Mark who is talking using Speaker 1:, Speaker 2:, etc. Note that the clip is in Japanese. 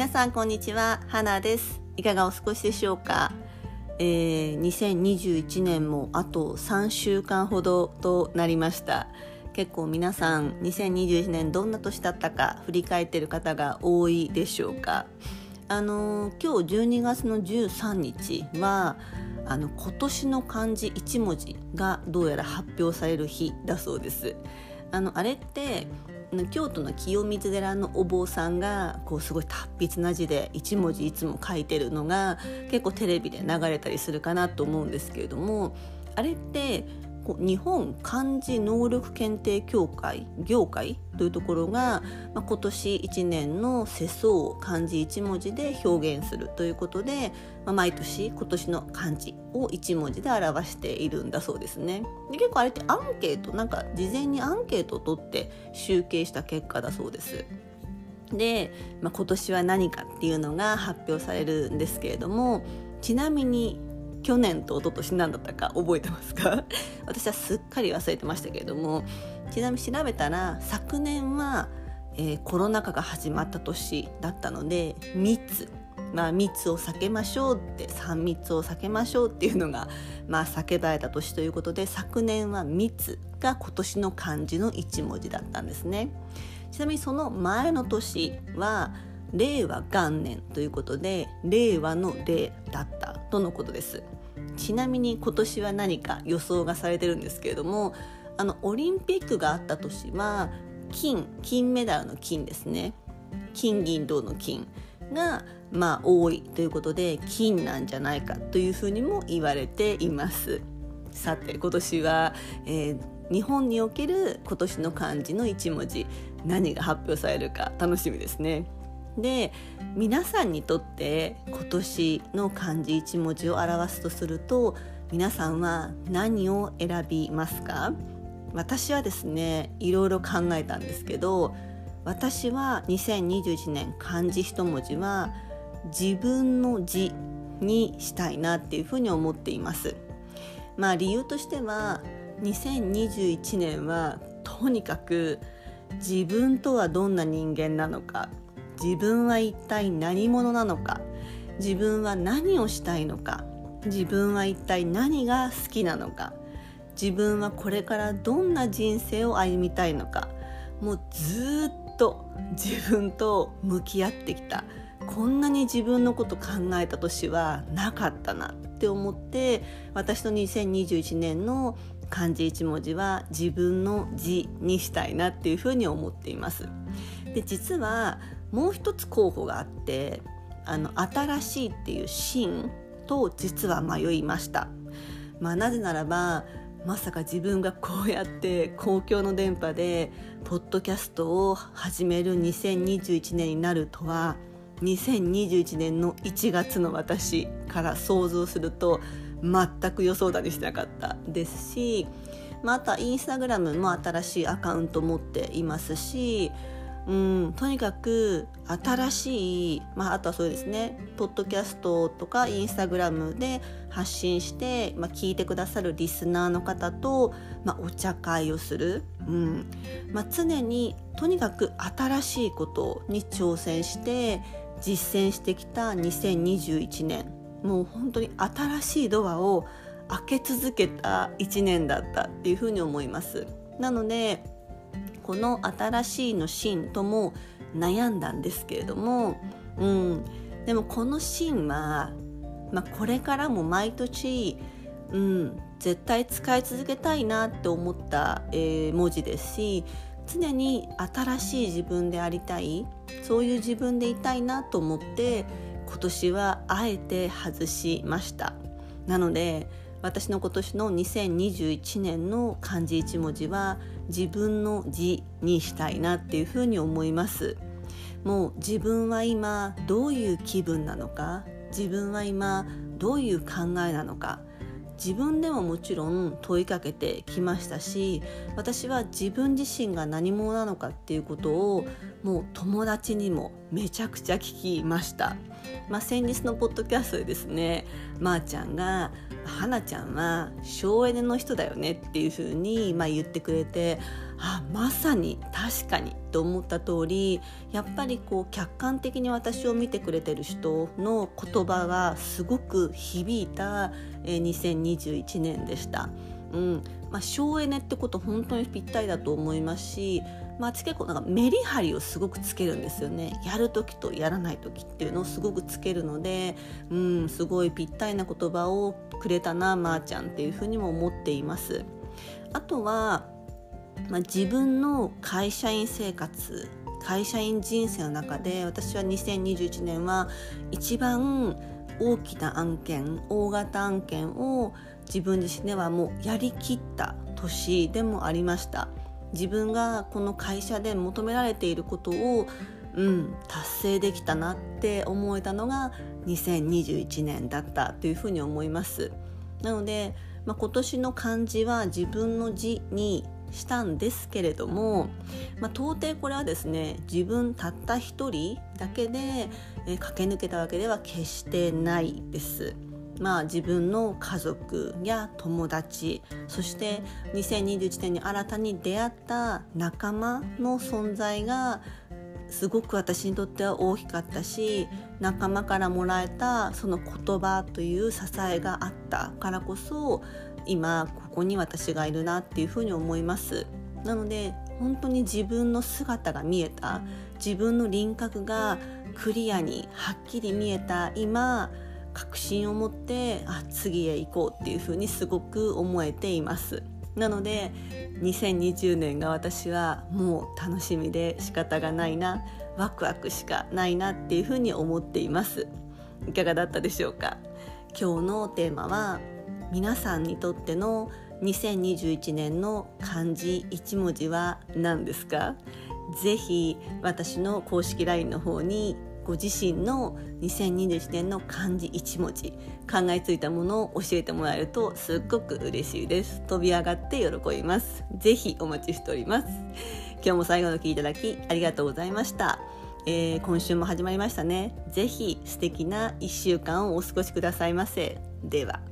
Speaker 1: 皆さんこんにちは。花です。いかがお過ごしでしょうか、えー、2021年もあと3週間ほどとなりました。結構皆さん2021年どんな年だったか振り返っている方が多いでしょうか？あのー、今日12月の13日はあの今年の漢字1文字がどうやら発表される日だそうです。あのあれって京都の清水寺のお坊さんがこうすごい達筆な字で一文字いつも書いてるのが結構テレビで流れたりするかなと思うんですけれどもあれって日本漢字能力検定協会業界というところが、まあ、今年1年の世相を漢字1文字で表現するということで、まあ、毎年今年の漢字を1文字で表しているんだそうですね。で結構あれってアンケートなんか事前にアンケートを取って集計した結果だそうです。で、まあ、今年は何かっていうのが発表されるんですけれどもちなみに去年と一昨年何だったか覚えてますか？私はすっかり忘れてましたけれどもちなみに調べたら昨年は、えー、コロナ禍が始まった年だったので密。まあ密を避けましょうって3密を避けましょうっていうのがまあ叫ばれた年ということで昨年は密が今年の漢字の1文字だったんですね。ちなみにその前の年は令和元年ということで令和の令だったとのことです。ちなみに今年は何か予想がされてるんですけれどもあのオリンピックがあった年は金金メダルの金ですね。金銀銅の金がまあ多いということで金なんじゃないかというふうにも言われています。さて今年は、えー、日本における今年の漢字の1文字何が発表されるか楽しみですね。で皆さんにとって今年の漢字1文字を表すとすると皆さんは何を選びますか？私はですねいろいろ考えたんですけど私は2021年漢字一文字は自分の字にしたいなっていうふうに思っています。まあ理由としては2021年はとにかく自分とはどんな人間なのか自分は一体何者なのか？自分は何をしたいのか？自分は一体何が好きなのか？自分はこれからどんな人生を歩みたいのか？もうずっと自分と向き合ってきた。こんなに自分のこと考えた年はなかったなって思って私の2021年の漢字一文字は自分の字にしたいなっていうふうに思っています。で実はもう一つ候補があってあの新しいっていう芯と実は迷いました、まあ、なぜならばまさか自分がこうやって公共の電波でポッドキャストを始める2021年になるとは2021年の1月の私から想像すると全く予想だにしなかったですし、まあ、あとはインスタグラムも新しいアカウント持っていますしうん、とにかく新しい、まあ、あとはそうですねポッドキャストとかインスタグラムで発信して、まあ、聞いてくださるリスナーの方と、まあ、お茶会をする、うん。まあ、常にとにかく新しいことに挑戦して実践してきた2021年もう本当に新しいドアを開け続けた1年だったっていうふうに思います。なのでこの新しいの芯とも悩んだんですけれども、うん、でもこの芯は、まあ、これからも毎年、うん、絶対使い続けたいなって思った、えー、文字ですし常に新しい自分でありたいそういう自分でいたいなと思って今年はあえて外しました。なので私の今年の2021年の漢字一文字は自分の字にしたいなっていうふうに思います。もう自分は今どういう気分なのか自分は今どういう考えなのか自分でももちろん問いかけてきましたし私は自分自身が何者なのかっていうことをもう友達にもめちゃくちゃ聞きました、まあ、先日のポッドキャストでですねまー、あ、ちゃんが花ちゃんは省エネの人だよねっていうふうにま言ってくれてあまさに確かにと思った通りやっぱりこう客観的に私を見てくれてる人の言葉がすごく響いた2021年でした。うんまあ、省エネってこと本当にぴったりだと思いますし、まあ、結構なんかメリハリをすごくつけるんですよねやる時とやらない時っていうのをすごくつけるので、うん、すごいぴったりな言葉をくれたなまー、あ、ちゃんっていうふうにも思っています。あとは、まあ、自分の会社員生活会社員人生の中で私は2021年は一番大きな案件大型案件を自分自身ではもうやりきった年でもありました。自分がこの会社で求められていることをうん達成できたなって思えたのが2021年だったというふうに思います。なので、まあ、今年の漢字は自分の字にしたんですけれども、まあ、到底これはですね自分たった一人だけで、え駆け抜けたわけでは決してないです。まあ、自分の家族や友達そして2021年に新たに出会った仲間の存在がすごく私にとっては大きかったし仲間からもらえたその言葉という支えがあったからこそ今ここに私がいるなっていうふうに思います。なので本当に自分の姿が見えた自分の輪郭がクリアにはっきり見えた今確信を持ってあ次へ行こうっていうふうにすごく思えています。なので2020年が私はもう楽しみで仕方がないなワクワクしかないなっていうふうに思っています。いかがだったでしょうか？今日のテーマは皆さんにとっての2021年の漢字1文字は何ですか？ぜひ私の公式 LINE の方にご自身の2021年の漢字1文字考えついたものを教えてもらえるとすっごく嬉しいです。飛び上がって喜びます。ぜひお待ちしております。今日も最後の聞いていただきありがとうございました、えー、今週も始まりましたね。ぜひ素敵な1週間をお過ごしくださいませ。では。